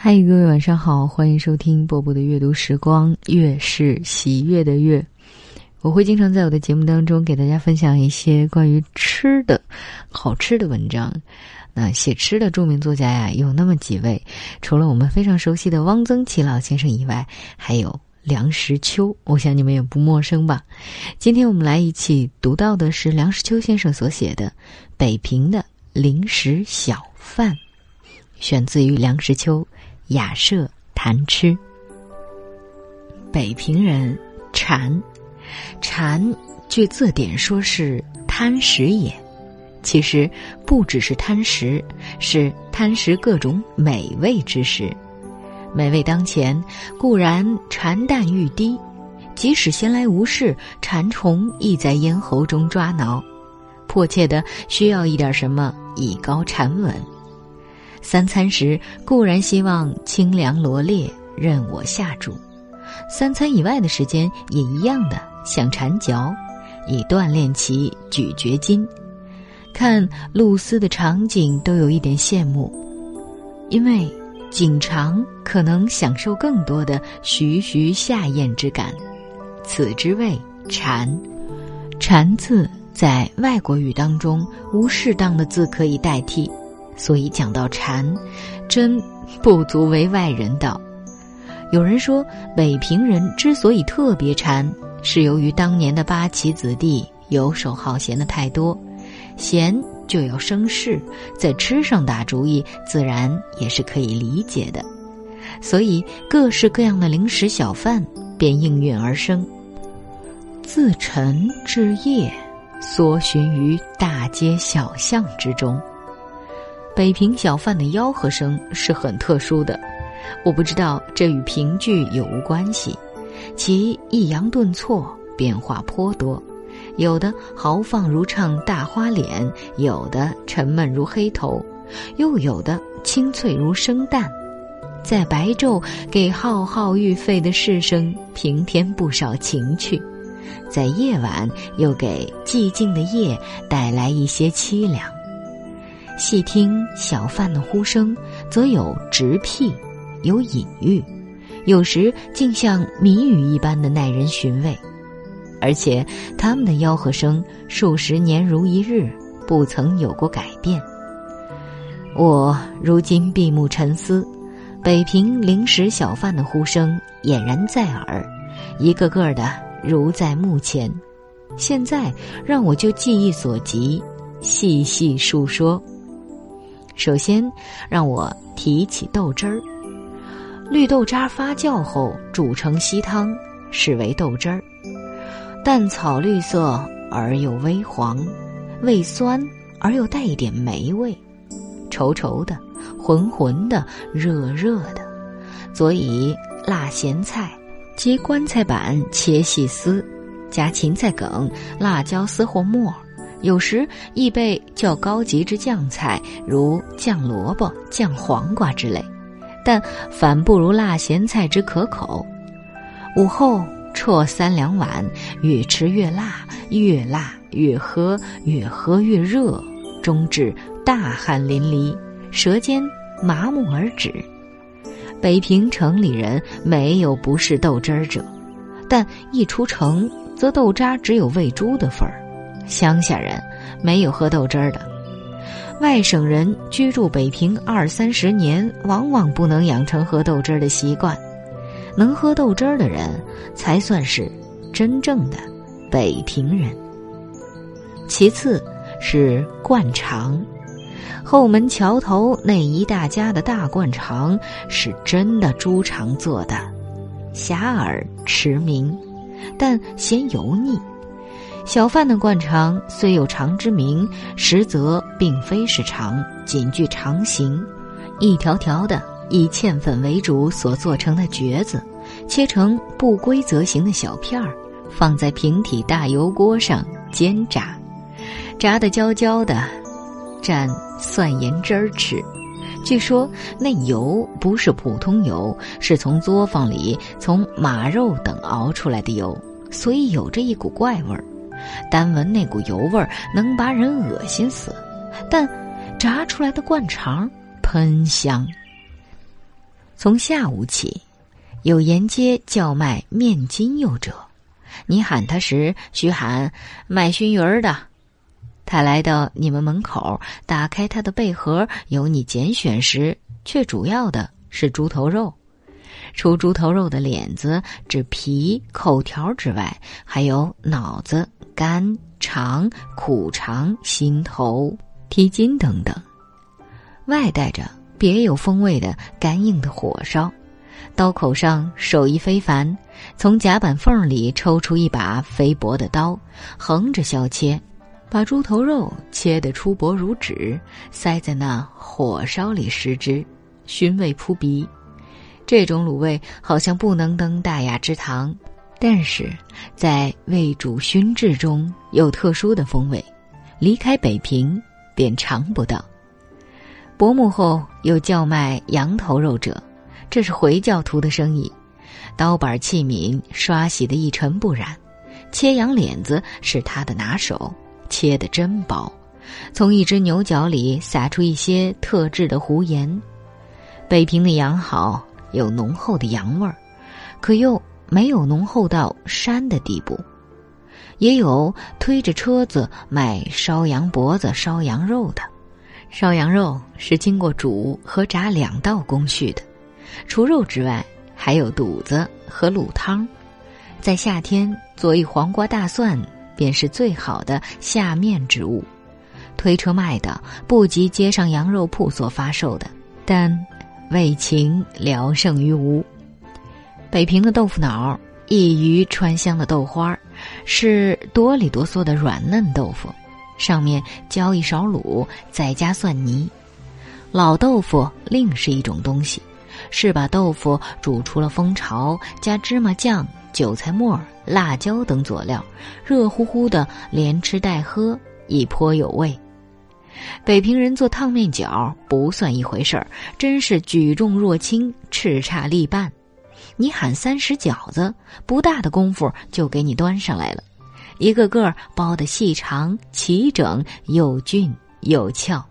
嗨，各位晚上好，欢迎收听波波的阅读时光，月是喜悦的月。我会经常在我的节目当中给大家分享一些关于吃的好吃的文章。那写吃的著名作家呀，有那么几位，除了我们非常熟悉的汪曾祺老先生以外，还有梁实秋，我想你们也不陌生吧。今天我们来一起读到的是梁实秋先生所写的《北平的零食小贩》，选自于梁实秋。雅舍谈吃，北平人馋，馋据字典说是贪食也，其实不只是贪食，是贪食各种美味之食。美味当前，固然馋淡欲滴，即使闲来无事，馋虫亦在咽喉中抓挠，迫切的需要一点什么以高馋稳。三餐时固然希望清凉罗列任我下注，三餐以外的时间也一样的想馋嚼，以锻炼其咀嚼筋。看露丝的场景都有一点羡慕，因为颈长可能享受更多的徐徐下咽之感。此之谓馋，馋字在外国语当中无适当的字可以代替。所以讲到馋，真不足为外人道。有人说，北平人之所以特别馋，是由于当年的八旗子弟游手好闲的太多，闲就要生事，在吃上打主意，自然也是可以理解的。所以各式各样的零食小贩便应运而生，自晨至夜，搜寻于大街小巷之中。北平小贩的吆喝声是很特殊的，我不知道这与评剧有无关系。其抑扬顿挫，变化颇多，有的豪放如唱大花脸，有的沉闷如黑头，又有的清脆如生蛋，在白昼给浩浩欲沸的士声平添不少情趣，在夜晚又给寂静的夜带来一些凄凉。细听小贩的呼声，则有直辟，有隐喻，有时竟像谜语一般的耐人寻味。而且他们的吆喝声数十年如一日，不曾有过改变。我如今闭目沉思，北平零食小贩的呼声俨然在耳，一个个的如在目前。现在让我就记忆所及，细细述说。首先，让我提起豆汁儿。绿豆渣发酵后煮成稀汤，是为豆汁儿。淡草绿色而又微黄，味酸而又带一点霉味，稠稠的，浑浑的，热热的。佐以辣咸菜，及棺材板切细丝，加芹菜梗、辣椒丝或末。有时亦被较高级之酱菜，如酱萝卜、酱黄瓜之类，但反不如辣咸菜之可口。午后啜三两碗，越吃越辣，越辣越喝，越喝越热，终至大汗淋漓，舌尖麻木而止。北平城里人没有不是豆汁儿者，但一出城，则豆渣只有喂猪的份儿。乡下人没有喝豆汁儿的，外省人居住北平二三十年，往往不能养成喝豆汁儿的习惯。能喝豆汁儿的人，才算是真正的北平人。其次是灌肠，后门桥头那一大家的大灌肠是真的猪肠做的，遐迩驰名，但嫌油腻。小贩的灌肠虽有肠之名，实则并非是肠，仅具肠形，一条条的以芡粉为主所做成的橛子，切成不规则形的小片儿，放在平底大油锅上煎炸，炸得焦焦的，蘸蒜盐汁儿吃。据说那油不是普通油，是从作坊里从马肉等熬出来的油，所以有着一股怪味儿。单闻那股油味儿，能把人恶心死；但炸出来的灌肠喷香。从下午起，有沿街叫卖面筋肉者，你喊他时，须喊卖熏鱼儿的。他来到你们门口，打开他的贝盒，由你拣选时，却主要的是猪头肉。除猪头肉的脸子、指皮、口条之外，还有脑子、肝、肠、苦肠、心头、蹄筋等等。外带着别有风味的干硬的火烧，刀口上手艺非凡，从甲板缝里抽出一把肥薄的刀，横着削切，把猪头肉切得粗薄如纸，塞在那火烧里食之，熏味扑鼻。这种卤味好像不能登大雅之堂，但是在味煮熏制中有特殊的风味，离开北平便尝不到。薄暮后有叫卖羊头肉者，这是回教徒的生意，刀板器皿刷洗的一尘不染，切羊脸子是他的拿手，切得真薄，从一只牛角里撒出一些特制的胡盐。北平的羊好。有浓厚的羊味儿，可又没有浓厚到膻的地步。也有推着车子卖烧羊脖子、烧羊肉的。烧羊肉是经过煮和炸两道工序的，除肉之外，还有肚子和卤汤。在夏天做一黄瓜大蒜，便是最好的下面之物。推车卖的不及街上羊肉铺所发售的，但。为情聊胜于无。北平的豆腐脑异于川湘的豆花儿，是哆里哆嗦的软嫩豆腐，上面浇一勺卤，再加蒜泥。老豆腐另是一种东西，是把豆腐煮出了蜂巢，加芝麻酱、韭菜末、辣椒等佐料，热乎乎的连吃带喝，亦颇有味。北平人做烫面饺不算一回事儿，真是举重若轻，叱咤力半。你喊三十饺子，不大的功夫就给你端上来了，一个个包的细长、齐整、又俊又俏。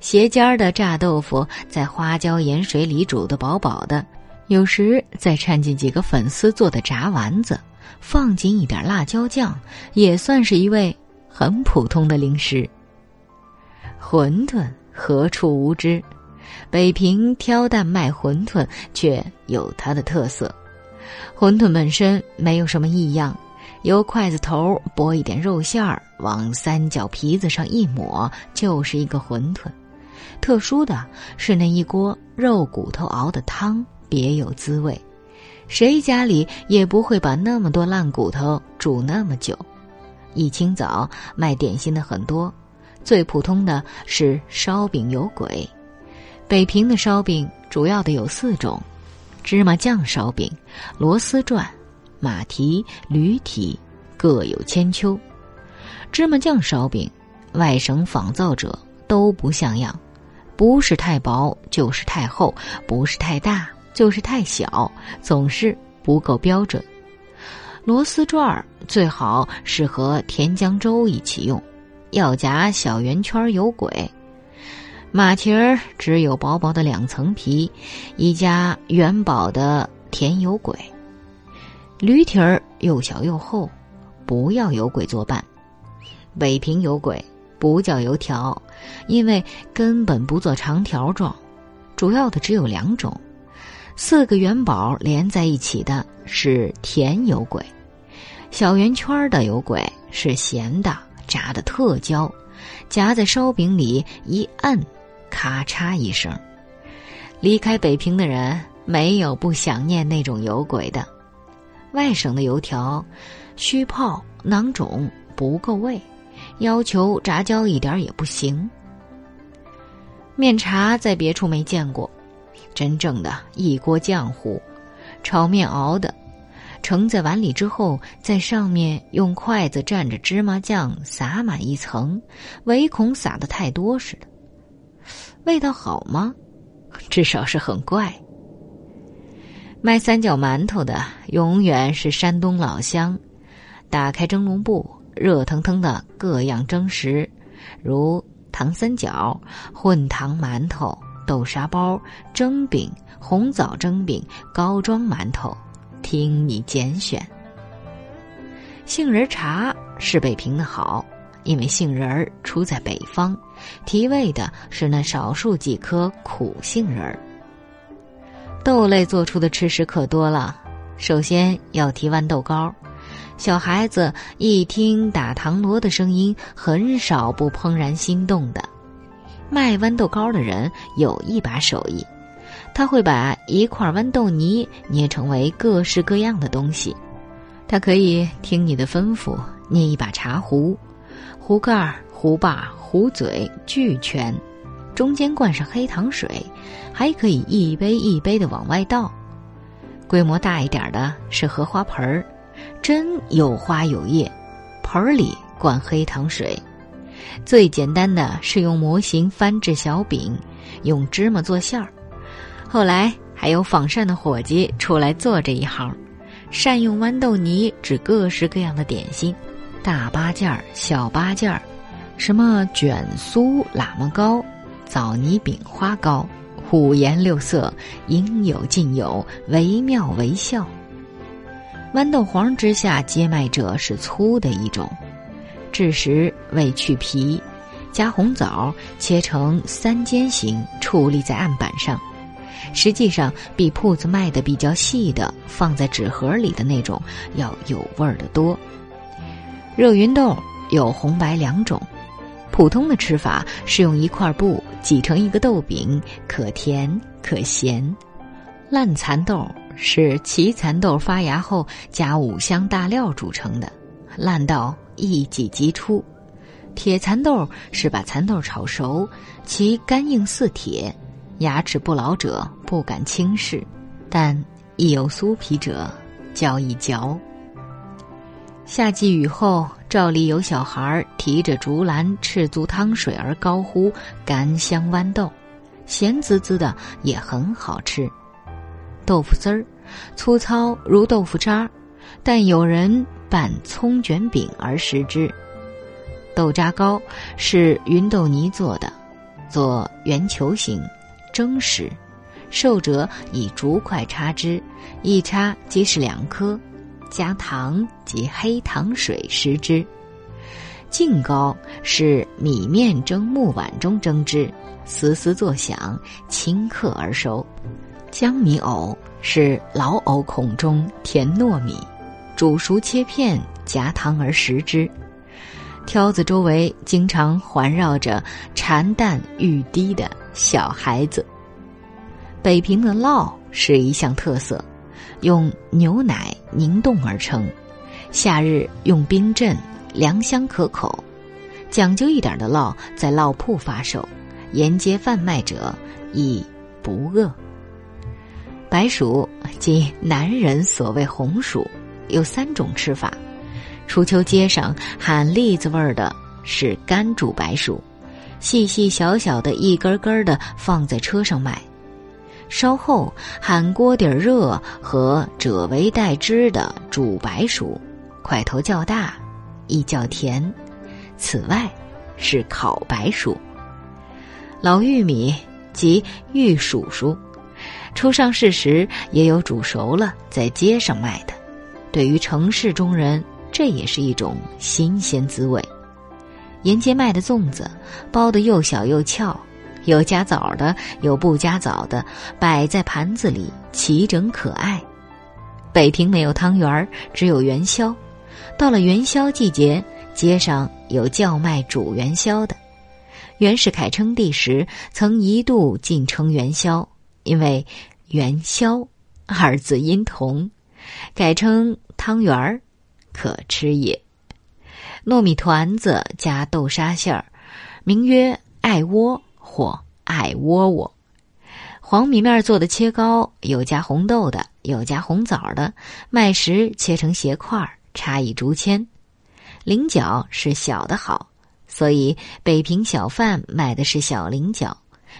斜尖儿的炸豆腐在花椒盐水里煮得饱饱的，有时再掺进几个粉丝做的炸丸子，放进一点辣椒酱，也算是一味很普通的零食。馄饨何处无知？北平挑担卖馄饨却有它的特色。馄饨本身没有什么异样，由筷子头拨一点肉馅儿，往三角皮子上一抹，就是一个馄饨。特殊的是那一锅肉骨头熬的汤，别有滋味。谁家里也不会把那么多烂骨头煮那么久。一清早卖点心的很多。最普通的是烧饼有鬼，北平的烧饼主要的有四种：芝麻酱烧饼、螺丝转、马蹄、驴蹄，各有千秋。芝麻酱烧饼，外省仿造者都不像样，不是太薄就是太厚，不是太大就是太小，总是不够标准。螺丝转儿最好是和甜浆粥一起用。要夹小圆圈有鬼，马蹄儿只有薄薄的两层皮，一家元宝的甜有鬼。驴蹄儿又小又厚，不要有鬼作伴。北平有鬼不叫油条，因为根本不做长条状，主要的只有两种。四个元宝连在一起的是甜有鬼，小圆圈的有鬼是咸的。炸的特焦，夹在烧饼里一摁，咔嚓一声。离开北平的人没有不想念那种油鬼的。外省的油条，虚泡囊肿不够味，要求炸焦一点也不行。面茶在别处没见过，真正的一锅浆糊，炒面熬的。盛在碗里之后，在上面用筷子蘸着芝麻酱撒满一层，唯恐撒的太多似的。味道好吗？至少是很怪。卖三角馒头的永远是山东老乡。打开蒸笼布，热腾腾的各样蒸食，如糖三角、混糖馒头、豆沙包、蒸饼、红枣蒸饼、糕庄馒头，听你拣选。杏仁茶是北平的好，因为杏仁儿出在北方，提味的是那少数几颗苦杏仁儿。豆类做出的吃食可多了，首先要提豌豆糕。小孩子一听打糖锣的声音，很少不怦然心动的。卖豌豆糕的人有一把手艺，他会把一块豌豆泥捏成为各式各样的东西。他可以听你的吩咐，捏一把茶壶，壶盖、壶把、壶嘴俱全，中间灌上黑糖水，还可以一杯一杯的往外倒。规模大一点的是荷花盆儿。真有花有叶，盆儿里灌黑糖水。最简单的是用模型翻制小饼，用芝麻做馅儿。后来还有仿膳的伙计出来做这一行，善用豌豆泥制各式各样的点心，大八件儿、小八件儿，什么卷酥、喇嘛糕、枣泥饼花糕，五颜六色，应有尽有，惟妙惟肖。豌豆黄之下接麦者是粗的一种，制时为去皮，加红枣切成三尖形，矗立在案板上。实际上比铺子卖的比较细的，放在纸盒里的那种要有味儿的多。热芸豆有红白两种，普通的吃法是用一块布挤成一个豆饼，可甜可咸。烂蚕豆。是奇蚕豆发芽后加五香大料煮成的，烂到一挤即出。铁蚕豆是把蚕豆炒熟，其干硬似铁，牙齿不老者不敢轻视，但一有酥皮者较易嚼。夏季雨后，照例有小孩提着竹篮赤足汤水而高呼“甘香豌豆”，咸滋滋的也很好吃。豆腐丝儿，粗糙如豆腐渣，但有人拌葱卷饼而食之。豆渣糕是芸豆泥做的，做圆球形，蒸食。受者以竹筷插之，一插即是两颗，加糖及黑糖水食之。净糕是米面蒸木碗中蒸之，嘶嘶作响，顷刻而熟。江米藕是老藕孔中填糯米，煮熟切片，夹糖而食之。挑子周围经常环绕着馋淡欲滴的小孩子。北平的烙是一项特色，用牛奶凝冻而成，夏日用冰镇，凉香可口。讲究一点的烙在烙铺发售，沿街贩卖者亦不饿。白薯即南人所谓红薯，有三种吃法。初秋街上喊栗子味儿的是干煮白薯，细细小小的一根根的放在车上卖。稍后喊锅底热和褶为带汁的煮白薯，块头较大，亦较甜。此外是烤白薯。老玉米及玉薯薯。初上市时也有煮熟了在街上卖的，对于城市中人，这也是一种新鲜滋味。沿街卖的粽子，包的又小又翘，有加枣的，有不加枣的，摆在盘子里齐整可爱。北平没有汤圆儿，只有元宵。到了元宵季节，街上有叫卖煮元宵的。袁世凯称帝时，曾一度进称元宵。因为“元宵”二字音同，改称汤圆儿，可吃也。糯米团子加豆沙馅儿，名曰爱窝或爱窝窝。黄米面做的切糕，有加红豆的，有加红枣的。卖时切成斜块儿，插一竹签。菱角是小的好，所以北平小贩卖的是小菱角。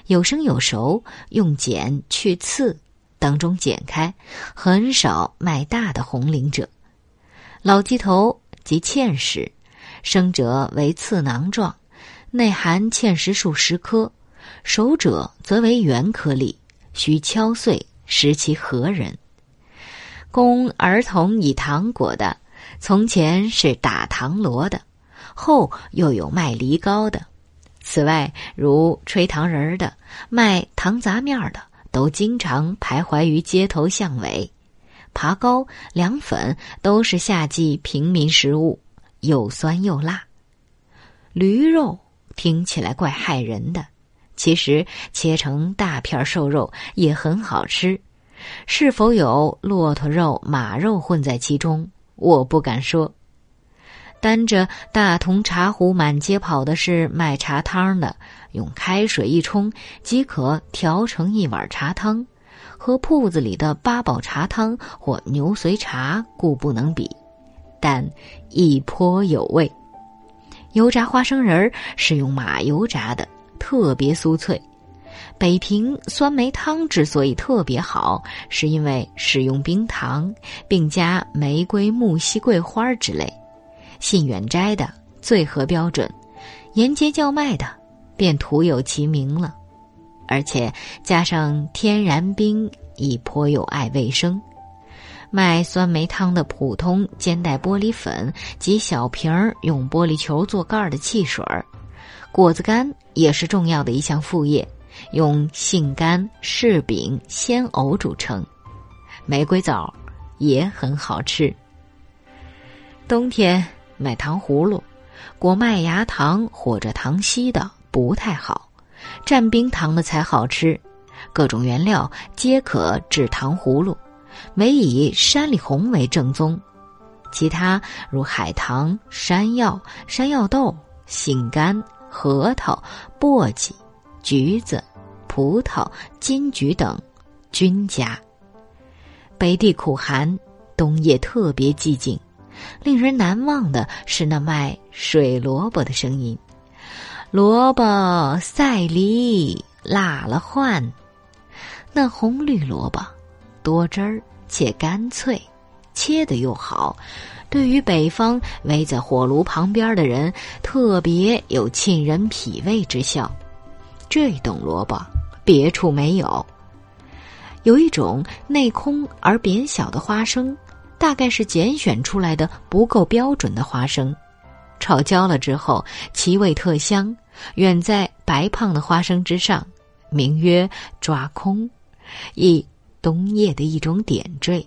有生有熟，用剪去刺，当中剪开，很少卖大的红菱者。老鸡头即芡实，生者为刺囊状，内含芡实数十颗，熟者则为圆颗粒，需敲碎，食其核仁。供儿童以糖果的，从前是打糖螺的，后又有卖梨膏的。此外，如吹糖人儿的、卖糖杂面的，都经常徘徊于街头巷尾。爬糕、凉粉都是夏季平民食物，又酸又辣。驴肉听起来怪害人的，其实切成大片瘦肉也很好吃。是否有骆驼肉、马肉混在其中，我不敢说。担着大铜茶壶满街跑的是卖茶汤的，用开水一冲即可调成一碗茶汤，和铺子里的八宝茶汤或牛髓茶固不能比，但亦颇有味。油炸花生仁儿是用马油炸的，特别酥脆。北平酸梅汤之所以特别好，是因为使用冰糖，并加玫瑰、木樨、桂花之类。信远斋的最合标准，沿街叫卖的便徒有其名了。而且加上天然冰，亦颇有爱卫生。卖酸梅汤的普通煎带玻璃粉及小瓶儿用玻璃球做盖儿的汽水儿，果子干也是重要的一项副业，用杏干、柿饼、鲜藕煮成。玫瑰枣也很好吃。冬天买糖葫芦，裹麦芽糖或者糖稀的不太好，蘸冰糖的才好吃。各种原料皆可制糖葫芦。唯以山里红为正宗，其他如海棠、山药、山药豆、杏干、核桃、簸箕、橘子、葡萄、金桔等，均佳。北地苦寒，冬夜特别寂静，令人难忘的是那卖水萝卜的声音：“萝卜赛梨，辣了换。”那红绿萝卜。多汁儿且干脆，切的又好，对于北方围在火炉旁边的人，特别有沁人脾胃之效。这种萝卜别处没有。有一种内空而扁小的花生，大概是拣选出来的不够标准的花生，炒焦了之后，其味特香，远在白胖的花生之上，名曰抓空，亦。冬夜的一种点缀。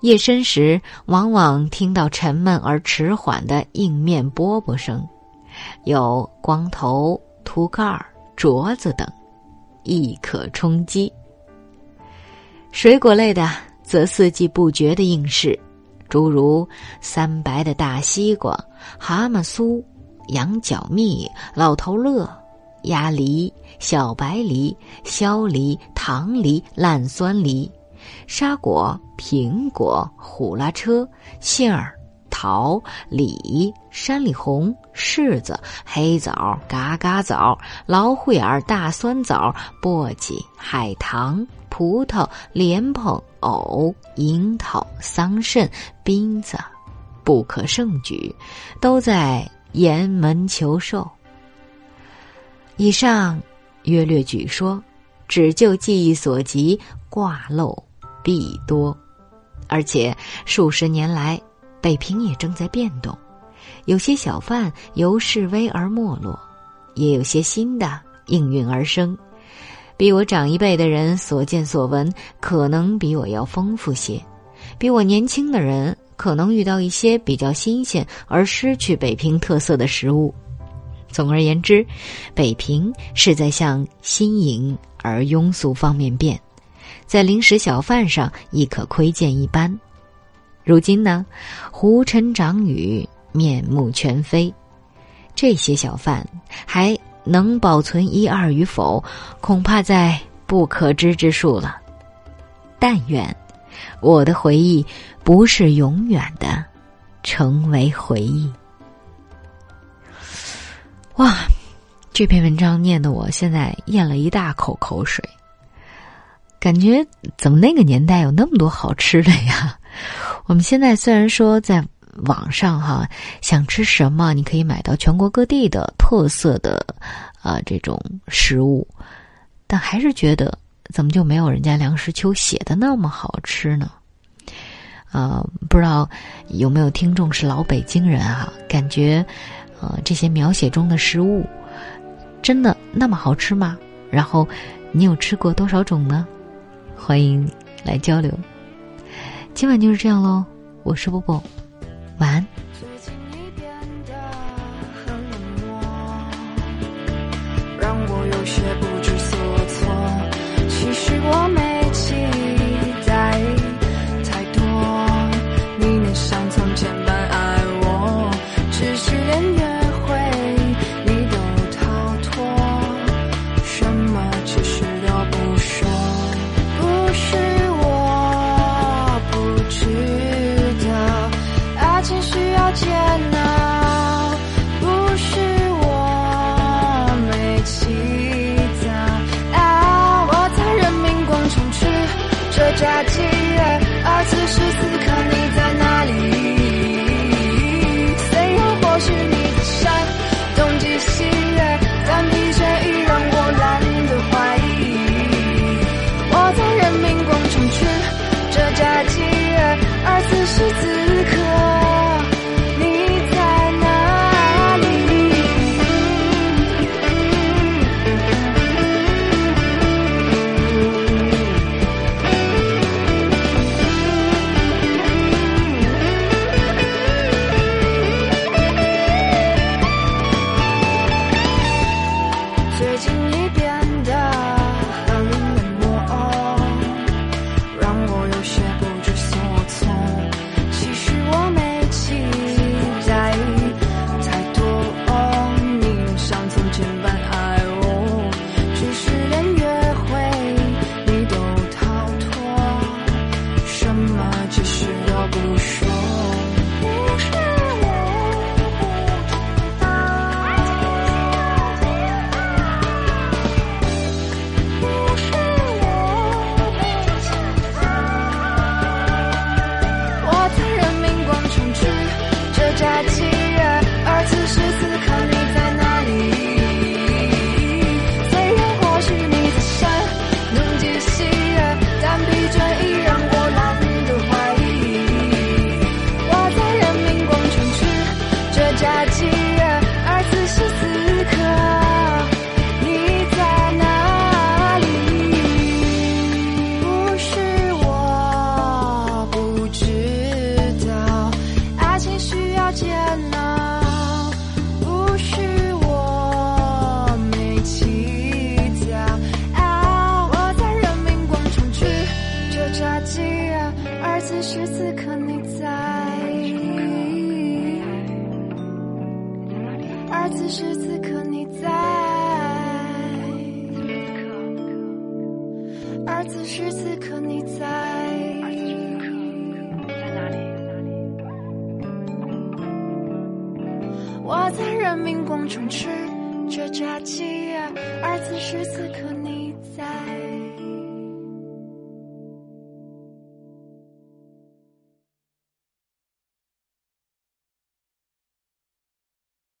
夜深时，往往听到沉闷而迟缓的硬面饽饽声，有光头、秃盖、镯子等，亦可充饥。水果类的，则四季不绝的应市，诸如三白的大西瓜、蛤蟆酥、羊角蜜、老头乐。鸭梨、小白梨、削梨、糖梨、烂酸梨、沙果、苹果、虎拉车、杏儿、桃、李、山里红、柿子、黑枣、嘎嘎枣、老虎眼、大酸枣、簸箕、海棠、葡萄、莲蓬、藕、樱桃、桑葚、冰子，不可胜举，都在沿门求寿。以上约略举说，只就记忆所及，挂漏必多。而且数十年来，北平也正在变动，有些小贩由示威而没落，也有些新的应运而生。比我长一辈的人所见所闻，可能比我要丰富些；比我年轻的人，可能遇到一些比较新鲜而失去北平特色的食物。总而言之，北平是在向新颖而庸俗方面变，在零食小贩上亦可窥见一斑。如今呢，胡尘长雨，面目全非，这些小贩还能保存一二与否，恐怕在不可知之数了。但愿我的回忆不是永远的，成为回忆。哇，这篇文章念的我现在咽了一大口口水，感觉怎么那个年代有那么多好吃的呀？我们现在虽然说在网上哈，想吃什么你可以买到全国各地的特色的啊这种食物，但还是觉得怎么就没有人家梁实秋写的那么好吃呢？啊，不知道有没有听众是老北京人啊？感觉，呃，这些描写中的食物真的那么好吃吗？然后你有吃过多少种呢？欢迎来交流。今晚就是这样喽，我是波波，晚安。